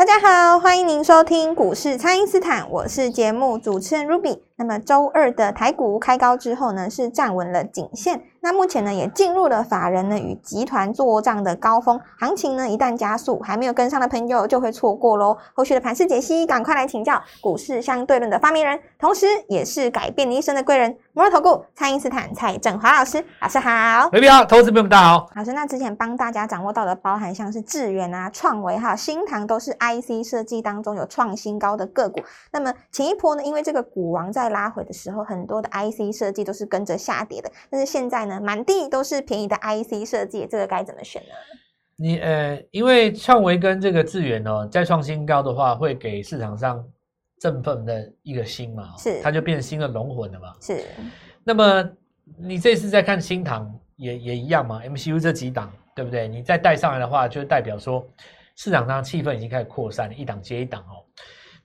大家好，欢迎您收听股市蔡因斯坦，我是节目主持人 Ruby。那么周二的台股开高之后呢，是站稳了颈线。那目前呢，也进入了法人呢与集团做账的高峰行情呢，一旦加速，还没有跟上的朋友就会错过喽。后续的盘势解析，赶快来请教股市相对论的发明人，同时也是改变你一生的贵人——摩尔投顾蔡因斯坦蔡振华老师。老师好，喂，你好，投资朋友们大家好。老师，那之前帮大家掌握到的，包含像是智源啊、创维哈、新唐，都是 IC 设计当中有创新高的个股。那么前一波呢，因为这个股王在拉回的时候，很多的 IC 设计都是跟着下跌的。但是现在呢，满地都是便宜的 IC 设计，这个该怎么选呢？你呃，因为创维跟这个智源哦，再创新高的话，会给市场上振奋的一个新嘛，是它就变新的龙魂了嘛。是那么你这次在看新塘也也一样嘛，MCU 这几档对不对？你再带上来的话，就代表说市场上气氛已经开始扩散，一档接一档哦。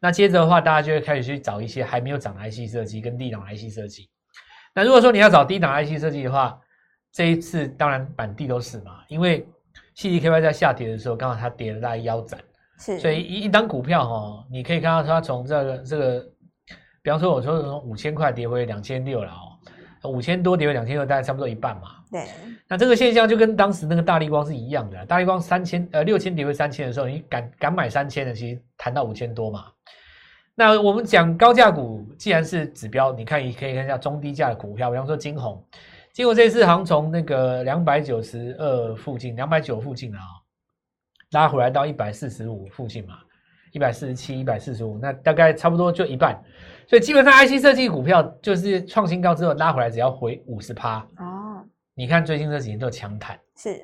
那接着的话，大家就会开始去找一些还没有涨的 IC 设计跟低档 IC 设计。那如果说你要找低档 IC 设计的话，这一次当然满地都是嘛，因为 CDKY 在下跌的时候，刚好它跌了大概腰斩，是，所以一一张股票哈、你可以看到它从这个这个，比方说我说从五千块跌回两千六了哦，五千多跌回两千六，大概差不多一半嘛。对，那这个现象就跟当时那个大力光是一样的啊，大力光三千呃六千跌回三千的时候，你敢敢买三千的，其实谈到五千多嘛。那我们讲高价股，既然是指标，你看也可以看一下中低价的股票，比方说金红，金红这次好像从那个两百九十二附近，两百九附近啊、拉回来到一百四十五附近嘛，一百四十七、一百四十五，那大概差不多就一半。所以基本上 IC 设计股票就是创新高之后拉回来，只要回五十趴，哦，你看最近这几年都有强弹。是，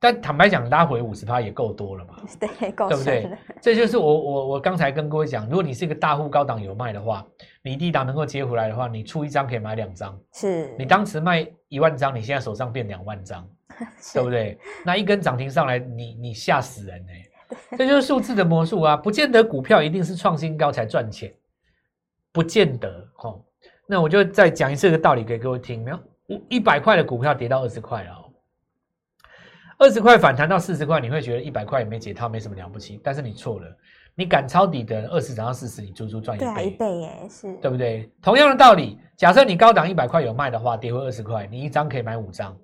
但坦白讲，拉回五十趴也够多了嘛，对，够对不对？这就是我我我刚才跟各位讲，如果你是一个大户高档有卖的话，你低档能够接回来的话，你出一张可以买两张。是，你当时卖一万张，你现在手上变两万张，是对不对？那一根涨停上来，你你吓死人哎、这就是数字的魔术啊！不见得股票一定是创新高才赚钱，不见得哦。那我就再讲一次这个道理给各位听。没有，一百块的股票跌到二十块了哦，二十块反弹到四十块，你会觉得一百块也没解套，没什么了不起。但是你错了，你敢抄底的二十涨到四十，你足足赚一对啊，一倍，倍耶，是，对不对？同样的道理，假设你高档一百块有卖的话，跌回二十块，你一张可以买五张。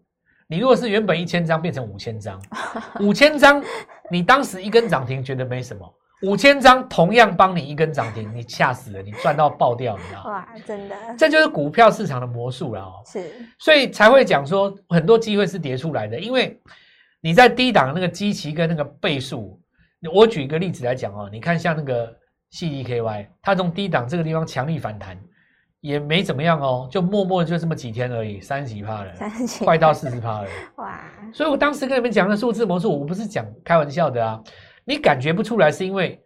你如果是原本一千张变成五千张，五千张你当时一根涨停觉得没什么，五千张同样帮你一根涨停，你吓死了，你赚到爆掉，你知道吗？哇，真的这就是股票市场的魔术了哦。是，所以才会讲说很多机会是叠出来的，因为你在低档那个基期跟那个倍数，我举一个例子来讲哦，你看像那个 CDKY，它从低档这个地方强力反弹，也没怎么样哦，就默默就这么几天而已，三十几趴了，三十几快到四十趴了。哇，所以我当时跟你们讲的数字魔术，我不是讲开玩笑的啊，你感觉不出来是因为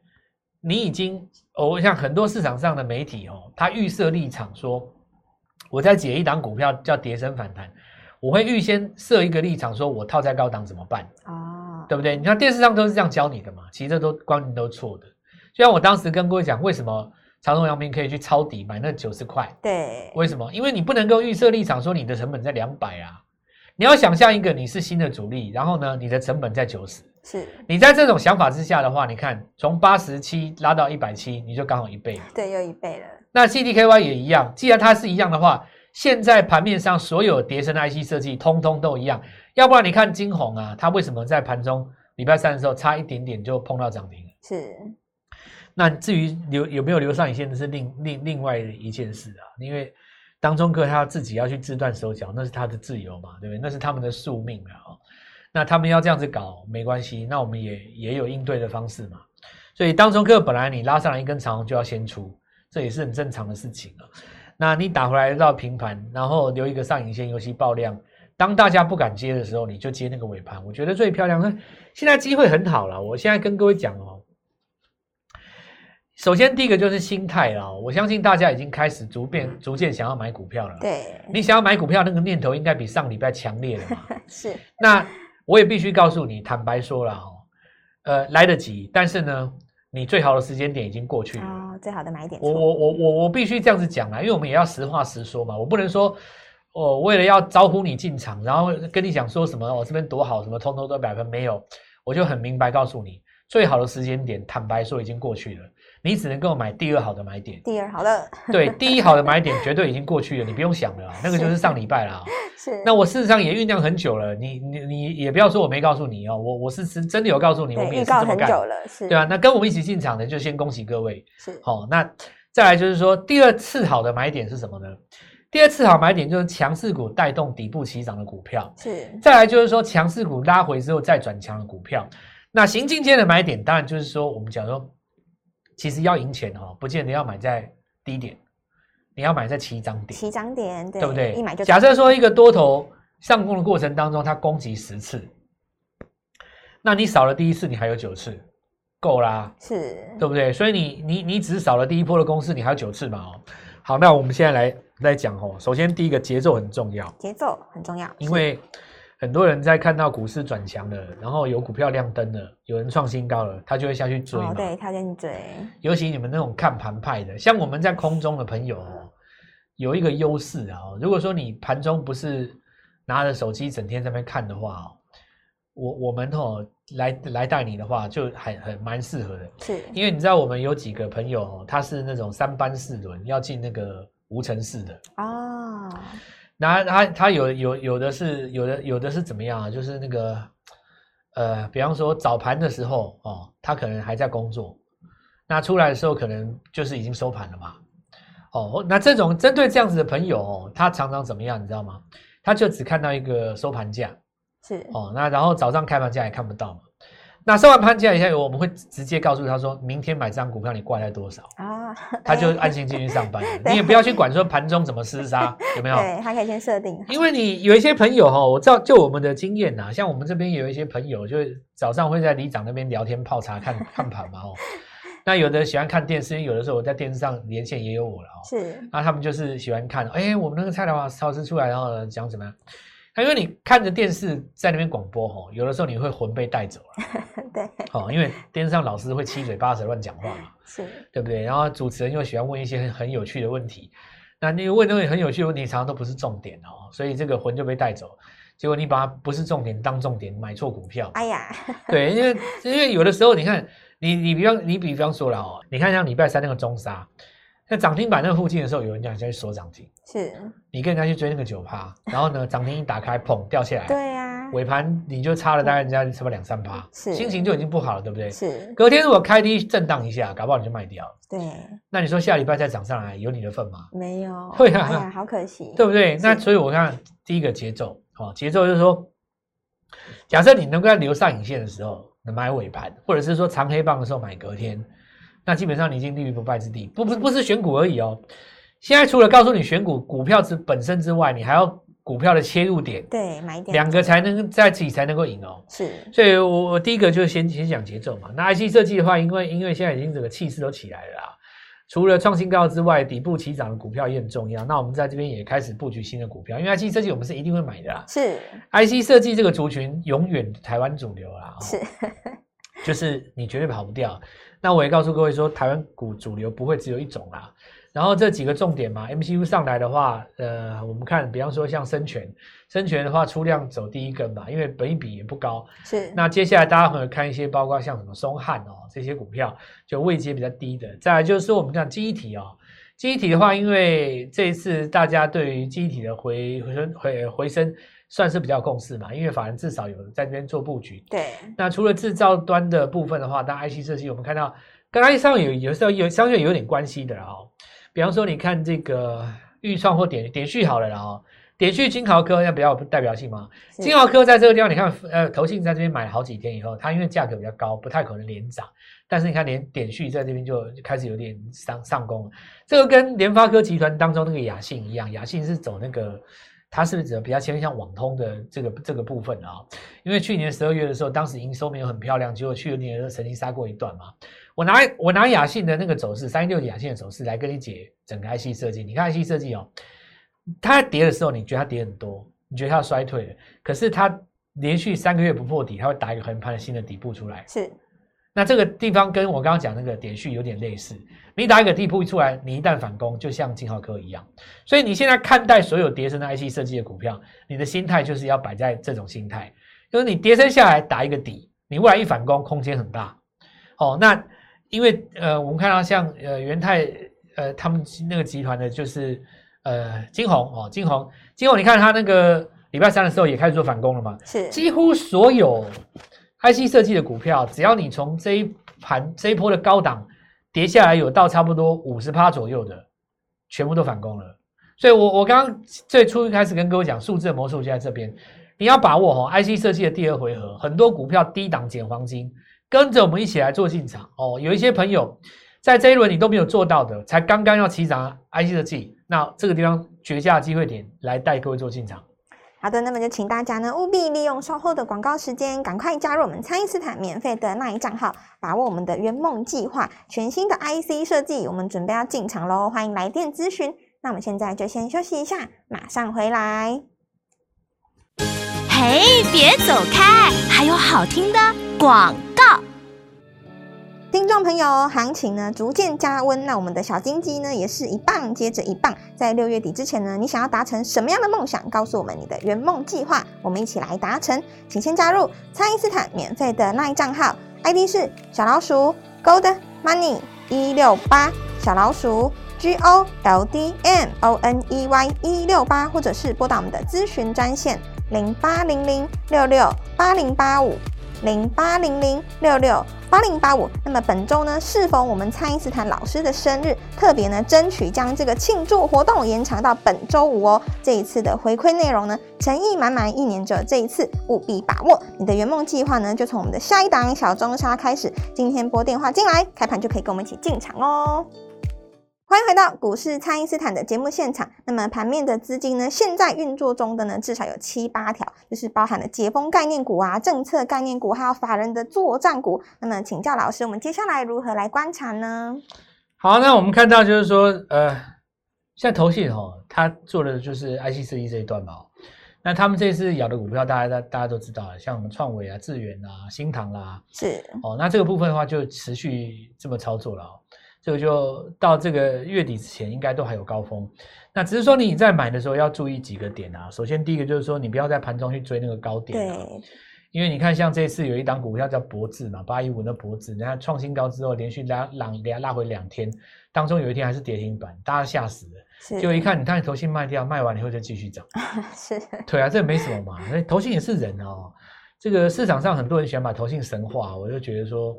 你已经哦，像很多市场上的媒体哦，他预设立场说，我在解一档股票叫跌升反弹，我会预先设一个立场，说我套在高档怎么办，哦，对不对？你看电视上都是这样教你的嘛，其实这都观念都错的。就像我当时跟各位讲，为什么长荣、阳明可以去抄底买那九十块，对，为什么？因为你不能够预设立场说你的成本在两百啊，你要想象一个你是新的主力，然后呢，你的成本在九十，是，你在这种想法之下的话，你看从八十七拉到一百七，你就刚好一倍。对，又一倍了，那 CDKY 也一样，既然它是一样的话，现在盘面上所有叠升的 IC 设计通通都一样，要不然你看金红啊，它为什么在盘中礼拜三的时候差一点点就碰到涨停？是，那至于留有没有留上影线，那是另另另外一件事啊。因为当中客他自己要去自断手脚，那是他的自由嘛，对不对？那是他们的宿命啊、哦。那他们要这样子搞没关系，那我们也也有应对的方式嘛。所以当中客本来你拉上来一根长红就要先出，这也是很正常的事情啊。那你打回来到平盘，然后留一个上影线，尤其爆量。当大家不敢接的时候，你就接那个尾盘，我觉得最漂亮。那现在机会很好了，我现在跟各位讲哦，首先第一个就是心态啦，我相信大家已经开始逐渐逐渐想要买股票了。对，你想要买股票那个念头应该比上礼拜强烈了嘛？是那我也必须告诉你，坦白说了哦，呃，来得及，但是呢，你最好的时间点已经过去了。哦，最好的买点错。我我我我我必须这样子讲啦，因为我们也要实话实说嘛，我不能说。哦，为了要招呼你进场，然后跟你讲说什么，我、这边多好，什么通通都百分没有，我就很明白告诉你，最好的时间点，坦白说已经过去了，你只能跟我买第二好的买点。第二好的，对，第一好的买点 绝对已经过去了，你不用想了啊，那个就是上礼拜了啊。是那我事实上也酝酿很久了，你你你也不要说我没告诉你哦，我我是真真的有告诉你，我们也是这么干，了，是，对啊，那跟我们一起进场的就先恭喜各位。是好、那再来就是说，第二次好的买点是什么呢？第二次好买点就是强势股带动底部起涨的股票，是再来就是说强势股拉回之后再转强的股票。那行进间的买点，当然就是说我们讲说，其实要赢钱哦，不见得要买在低点，你要买在起涨点，起涨点，对对不对？一买就假设说一个多头上攻的过程当中，它攻击十次，那你少了第一次，你还有九次，够啦。是对不对？所以你你你只是少了第一波的攻势，你还有九次嘛？哦，好，那我们现在来来讲哦。首先第一个节奏很重要，节奏很重要，因为很多人在看到股市转强了，然后有股票亮灯了，有人创新高了，他就会下去追嘛。哦，对，他先追，尤其你们那种看盘派的，像我们在空中的朋友哦，有一个优势啊、哦。如果说你盘中不是拿着手机整天在那边看的话哦，我我们哦来来带你的话，就还很蛮适合的。是因为你知道我们有几个朋友哦，他是那种三班四轮要进那个无尘室的，哦，那他他有有有的是有的有的是怎么样啊？就是那个呃，比方说早盘的时候哦，他可能还在工作，那出来的时候可能就是已经收盘了嘛。哦，那这种针对这样子的朋友哦，他常常怎么样，你知道吗？他就只看到一个收盘价是哦，那然后早上开盘价也看不到嘛。那收完盘价以后，我们会直接告诉他说，明天买这张股票你挂在多少。啊，他就安心进去上班 你也不要去管说盘中怎么厮杀，有没有？对，他可以先设定，因为你有一些朋友哈，我知道就我们的经验呐，像我们这边有一些朋友，就是早上会在里长那边聊天泡茶看看盘嘛哦。那有的喜欢看电视，有的时候我在电视上连线也有我了哦。是那他们就是喜欢看，哎，我们那个蔡老华超市出来，然后呢讲怎么样？那因为你看着电视在那边广播吼，有的时候你会魂被带走了，对，哦，因为电视上老师会七嘴八舌乱讲话嘛。是对不对？然后主持人又喜欢问一些很很有趣的问题，那你问那个很有趣的问题，常常都不是重点哦，所以这个魂就被带走。结果你把它不是重点当重点，买错股票。哎呀，对，因为因为有的时候你看，你你比方你比方说了哦，你看像礼拜三那个中沙，在涨停板那附近的时候，有人讲要去锁涨停，是你跟人家去追那个九趴，然后呢涨停一打开，砰掉下来，对呀，尾盘你就差了大概人家差不多两三趴，是心情就已经不好了，对不对？是，隔天如果开低震荡一下，搞不好你就卖掉了。对，那你说下礼拜再涨上来，有你的份吗？没有，会啊哎呀，好可惜，对不对？那所以我看第一个节奏，哦，节奏就是说，假设你能够在留上影线的时候买尾盘，或者是说长黑棒的时候买隔天，那基本上你已经立于不败之地。不不不是选股而已哦，现在除了告诉你选股股票之本身之外，你还要股票的切入点，对，买一点两个才能在自己才能够赢哦。是所以我我第一个就先先讲节奏嘛。那 IC 设计的话，因为因为现在已经整个气势都起来了啦，除了创新高之外，底部起涨的股票也很重要。那我们在这边也开始布局新的股票，因为 IC 设计我们是一定会买的啦。是 IC 设计这个族群永远台湾主流啦，哦是，就是你绝对跑不掉。那我也告诉各位说，台湾股主流不会只有一种啦。然后这几个重点嘛，MCU 上来的话，呃，我们看，比方说像生全，生全的话出量走第一根嘛，因为本益比也不高。是那接下来大家可能看一些，包括像什么松汉哦这些股票，就位阶比较低的。再来就是说我们讲记忆体哦，记忆体的话，因为这一次大家对于记忆体的回回升回回升算是比较共识嘛，因为法人至少有在那边做布局。对，那除了制造端的部分的话，当 IC 设计我们看到跟 IC 上有有时候有相对有点关系的哦。比方说，你看这个预创或点点序好了啦哦，点序金豪科要比较有代表性嘛。金豪科在这个地方，你看，呃，投信在这边买了好几天以后，它因为价格比较高，不太可能连涨。但是你看，连点序在这边就开始有点上上攻了。这个跟联发科集团当中那个雅信一样，雅信是走那个它是不是比较偏向网通的这个这个部分啊？因为去年十二月的时候，当时营收没有很漂亮，结果去年曾经杀过一段嘛。我拿我拿雅信的那个走势，三一六雅信的走势来跟你解整个 IC 设计。你看 IC 设计哦，它跌的时候，你觉得它跌很多，你觉得它要衰退了，可是它连续三个月不破底，它会打一个横盘的新的底部出来。是。那这个地方跟我刚刚讲那个点序有点类似，你打一个地铺一出来，你一旦反攻，就像金浩科一样。所以你现在看待所有跌升的 IC 设计的股票，你的心态就是要摆在这种心态，就是你跌升下来打一个底，你未来一反攻，空间很大。哦，那因为呃，我们看到像呃元泰呃他们那个集团的，就是呃金红哦，金红金红，你看他那个礼拜三的时候也开始做反攻了嘛？是，几乎所有。IC 设计的股票，只要你从这一盘这一波的高档跌下来，有到差不多五十趴左右的，全部都反攻了。所以，我我刚刚最初一开始跟各位讲，数字的魔术就在这边，你要把握哦。IC 设计的第二回合，很多股票低档捡黄金，跟着我们一起来做进场哦。有一些朋友在这一轮你都没有做到的，才刚刚要起涨 IC 设计，那这个地方绝佳机会点来带各位做进场。好的，那么就请大家呢务必利用稍后的广告时间，赶快加入我们蔡因斯坦免费的那一账号，把握我们的圆梦计划，全新的 IC 设计，我们准备要进场喽，欢迎来电咨询。那我们现在就先休息一下，马上回来。嘿，别走开，还有好听的广。听众朋友，行情呢逐渐加温，那我们的小金鸡呢也是一棒接着一棒。在六月底之前呢，你想要达成什么样的梦想？告诉我们你的圆梦计划，我们一起来达成。请先加入蔡因斯坦免费的那一账号，ID 是小老鼠 Gold Money 一六八，小老鼠 G O L D M O N E Y 一六八，或者是拨打我们的咨询专线零八零零六六八零八五。零八零零六六八零八五。那么本周呢，适逢我们蔡因斯坦老师的生日，特别呢，争取将这个庆祝活动延长到本周五哦。这一次的回馈内容呢，诚意满满，一年者这一次务必把握。你的圆梦计划呢，就从我们的下一档小中沙开始。今天拨电话进来，开盘就可以跟我们一起进场哦。欢迎回到股市，蔡因斯坦的节目现场。那么盘面的资金呢？现在运作中的呢，至少有七八条，就是包含了解封概念股啊、政策概念股，还有法人的作战股。那么请教老师，我们接下来如何来观察呢？好，那我们看到就是说，呃，现在投信哦，他做的就是 IC 设计这一段嘛。那他们这次咬的股票，大家大大家都知道了，像我们创伟啊、智远啊、新唐啦，是哦。那这个部分的话，就持续这么操作了。这个就到这个月底之前，应该都还有高峰。那只是说你在买的时候要注意几个点啊。首先，第一个就是说，你不要在盘中去追那个高点啊。因为你看，像这次有一档股票叫博智嘛，八一五的博智，你看创新高之后，连续拉拉拉拉回两天，当中有一天还是跌停板，大家吓死了。就一看，你看头信卖掉，卖完以后就继续涨。是。对啊，这没什么嘛。那头信也是人哦。这个市场上很多人喜欢把头信神化，我就觉得说。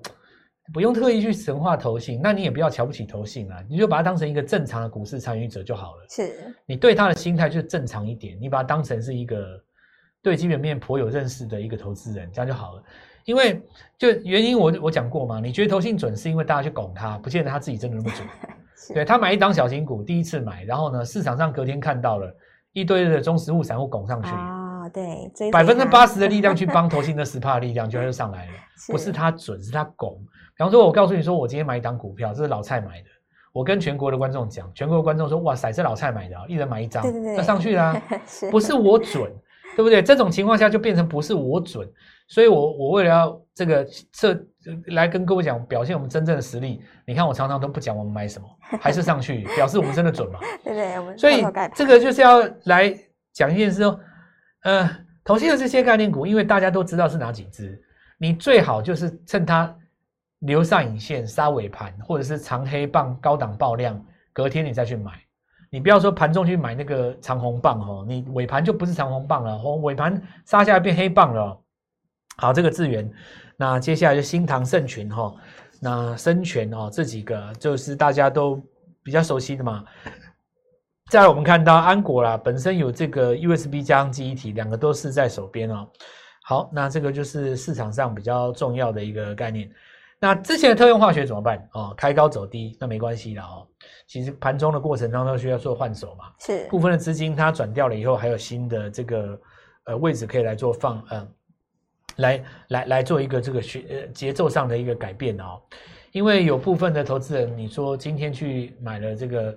不用特意去神化投信，那你也不要瞧不起投信啊，你就把它当成一个正常的股市参与者就好了。是，你对他的心态就正常一点，你把它当成是一个对基本面颇有认识的一个投资人，这样就好了。因为就原因我我讲过嘛，你觉得投信准是因为大家去拱他，不见得他自己真的那么准。对他买一档小型股，第一次买，然后呢市场上隔天看到了一堆的中实物散户拱上去。对，百分之八十的力量去帮 投信的十帕力量就就上来了，不是他准，是他拱。比方说，我告诉你说，我今天买一档股票，这是老蔡买的，我跟全国的观众讲，全国的观众说，哇塞，这老蔡买的，一人买一张，那上去了，不是我准，对不对？这种情况下就变成不是我准，所以我我为了要这个这来跟各位讲，表现我们真正的实力，你看我常常都不讲我们买什么，还是上去，表示我们真的准嘛？对对，我们所以这个就是要来讲一件事哦。呃，投信的这些概念股，因为大家都知道是哪几只，你最好就是趁它留上影线、杀尾盘，或者是长黑棒、高档爆量，隔天你再去买。你不要说盘中去买那个长红棒哦，你尾盘就不是长红棒了，哦，尾盘杀下来变黑棒了。好，这个资源，那接下来就新唐盛群哈，那深全哦，这几个就是大家都比较熟悉的嘛。再来，我们看到安国啦，本身有这个 USB 加上记忆体，两个都是在手边哦。好，那这个就是市场上比较重要的一个概念。那之前的特用化学怎么办？哦，开高走低，那没关系的哦。其实盘中的过程当中需要做换手嘛，是部分的资金它转掉了以后，还有新的这个呃位置可以来做放，嗯、来来来做一个这个学呃节奏上的一个改变哦。因为有部分的投资人，你说今天去买了这个，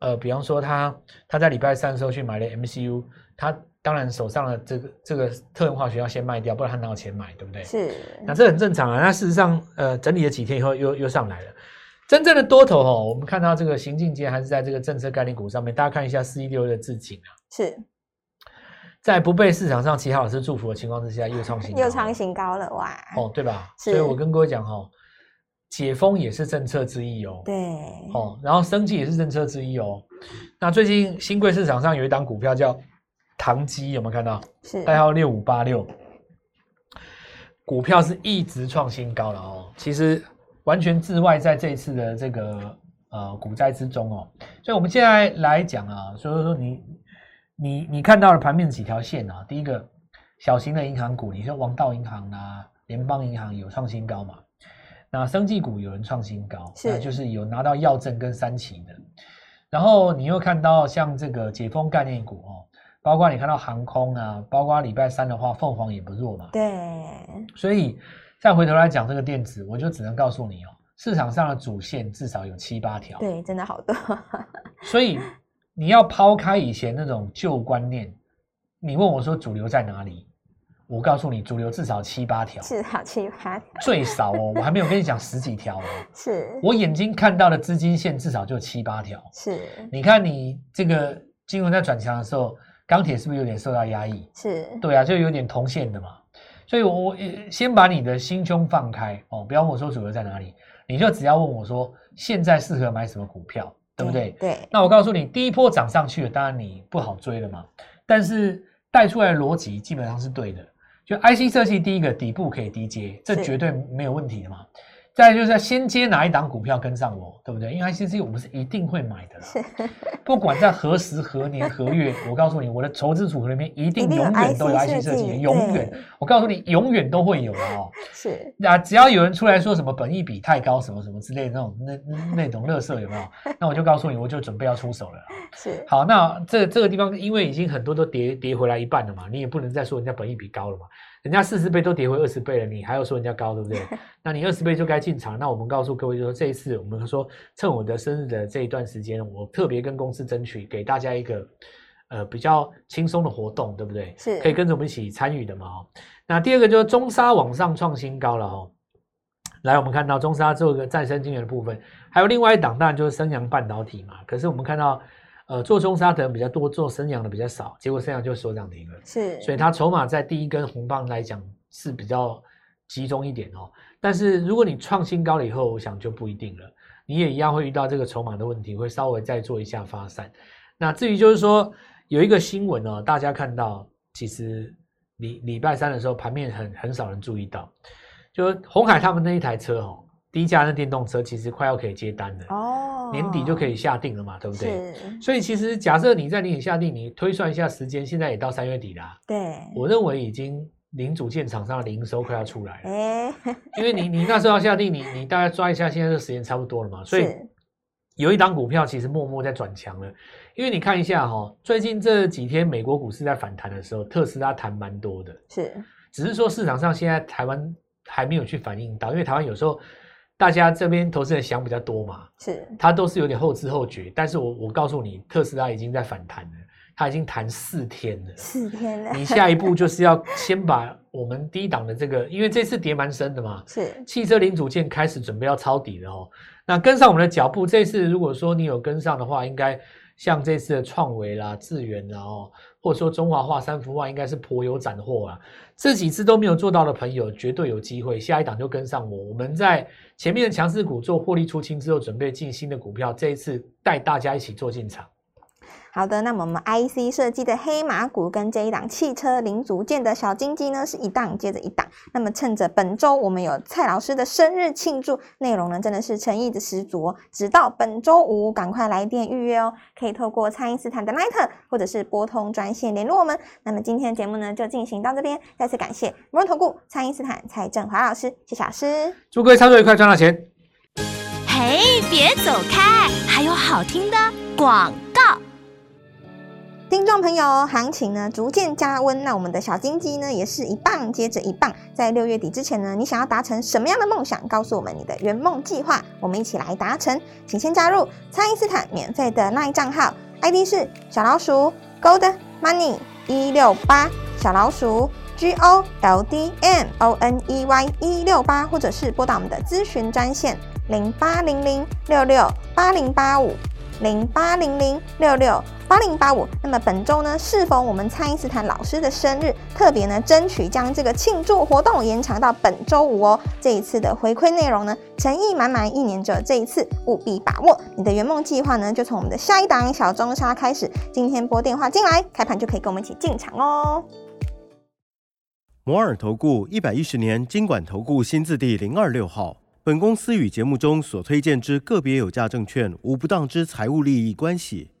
呃，比方说他他在礼拜三的时候去买了 MCU，他当然手上的这个这个特用化学要先卖掉，不然他哪有钱买，对不对？是那这很正常啊。那事实上，呃，整理了几天以后又又上来了。真正的多头哦，我们看到这个行进间还是在这个政策概念股上面。大家看一下四一六的置景啊，是在不被市场上其他老师祝福的情况之下，又创新高 又创新高了哇！哦，对吧？所以我跟各位讲哦，解封也是政策之一哦。对，哦，然后升级也是政策之一哦。那最近新贵市场上有一档股票叫唐基，有没有看到？是代号六五八六，股票是一直创新高了哦。其实完全自外在这一次的这个呃股灾之中哦。所以我们现在来讲啊，所以说你你你看到了盘面几条线啊？第一个小型的银行股，你说王道银行啊、联邦银行有创新高嘛？那生技股有人创新高，是那就是有拿到药证跟三期的。然后你又看到像这个解封概念股哦，包括你看到航空啊，包括礼拜三的话，凤凰也不弱嘛。对，所以再回头来讲这个电子，我就只能告诉你哦，市场上的主线至少有七八条。对，真的好多，所以你要抛开以前那种旧观念，你问我说主流在哪里？我告诉你，主流至少七八条，至少七八条，最少哦，我还没有跟你讲十几条哦。是我眼睛看到的资金线至少就七八条。是你看你这个金融在转强的时候，钢铁是不是有点受到压抑？是，对啊，就有点同线的嘛。所以我，我呃先把你的心胸放开哦，不要问我说主流在哪里，你就只要问我说现在适合买什么股票，对不对？对，那我告诉你，第一波涨上去了，当然你不好追了嘛。但是带出来的逻辑基本上是对的。就 IC 设计，第一个底部可以低接，这绝对没有问题的嘛。再来就是要先接哪一档股票跟上我，对不对？因为 ICC 我们是一定会买的啦，不管在何时何年何月，我告诉你，我的投资组合里面一定永远都有 IC 设计，永远。我告诉你，永远都会有的哦。是那只要有人出来说什么本益比太高，什么什么之类的那种那那那种乐色有没有？那我就告诉你，我就准备要出手了。是，好，那这这个地方因为已经很多都跌跌回来一半了嘛，你也不能再说人家本益比高了嘛，人家四十倍都跌回二十倍了，你还要说人家高，对不对？那你二十倍就该进场。那我们告诉各位就说，这一次我们说趁我的生日的这一段时间，我特别跟公司争取给大家一个呃比较轻松的活动，对不对？是可以跟着我们一起参与的嘛。哦，那第二个就是中沙往上创新高了哦。来，我们看到中沙做一个再生晶源的部分，还有另外一档，当然就是升阳半导体嘛。可是我们看到，呃，做中沙的人比较多，做升阳的比较少，结果升阳就收涨停了。是，所以它筹码在第一根红棒来讲是比较集中一点哦。但是如果你创新高了以后，我想就不一定了，你也一样会遇到这个筹码的问题，会稍微再做一下发散。那至于就是说有一个新闻哦，大家看到其实礼礼拜三的时候盘面很很少人注意到，就红海他们那一台车哦，低价的电动车其实快要可以接单了，哦，年底就可以下定了嘛，对不对？所以其实假设你在年底下定，你推算一下时间，现在也到三月底啦、对，我认为已经零组件厂商的零收快要出来了，哎，因为你你那时候要下定，你你大概抓一下，现在这时间差不多了嘛，所以有一档股票其实默默在转强了，因为你看一下哈、哦，最近这几天美国股市在反弹的时候，特斯拉弹蛮多的，是，只是说市场上现在台湾还没有去反应到，因为台湾有时候大家这边投资人想比较多嘛，是，他都是有点后知后觉，但是我我告诉你，特斯拉已经在反弹了，它已经弹四天了。四天了，你下一步就是要先把我们低档的这个，因为这次跌蛮深的嘛，是，汽车零组件开始准备要抄底了哦。那跟上我们的脚步，这次如果说你有跟上的话，应该像这次的创维啦、智源啦哦，或者说中华化、三幅画，应该是颇有斩获啊。这几次都没有做到的朋友，绝对有机会，下一档就跟上我。我们在前面的强势股做获利出清之后，准备进新的股票，这一次带大家一起做进场。好的，那么我们 IC 设计的黑马股跟这一档汽车零组件的小金鸡呢，是一档接着一档。那么趁着本周我们有蔡老师的生日庆祝，内容呢真的是诚意的十足哦。直到本周五，赶快来电预约哦，可以透过蔡因斯坦的 Line 或者是拨通专线联络我们。那么今天的节目呢就进行到这边，再次感谢摩人投顾蔡因斯坦蔡振华老师，谢谢老师。祝各位操作愉快，赚到钱。嘿，别走开，还有好听的广告。听众朋友，行情呢逐渐加温，那我们的小金鸡呢也是一棒接着一棒。在六月底之前呢，你想要达成什么样的梦想？告诉我们你的圆梦计划，我们一起来达成。请先加入蔡因斯坦免费的 LINE 账号，ID 是小老鼠 Gold Money 一六八，小老鼠 G O L D M O N E Y 一六八，或者是拨打我们的咨询专线零八零零六六八零八五。零八零零六六八零八五。那么本周呢，适逢我们蔡因斯坦老师的生日，特别呢，争取将这个庆祝活动延长到本周五哦。这一次的回馈内容呢，诚意满满，一年只有这一次，务必把握。你的圆梦计划呢，就从我们的下一档小中沙开始。今天拨电话进来，开盘就可以跟我们一起进场哦。摩尔投顾一百一十年经管投顾新字第零二六号。本公司与节目中所推荐之个别有价证券无不当之财务利益关系。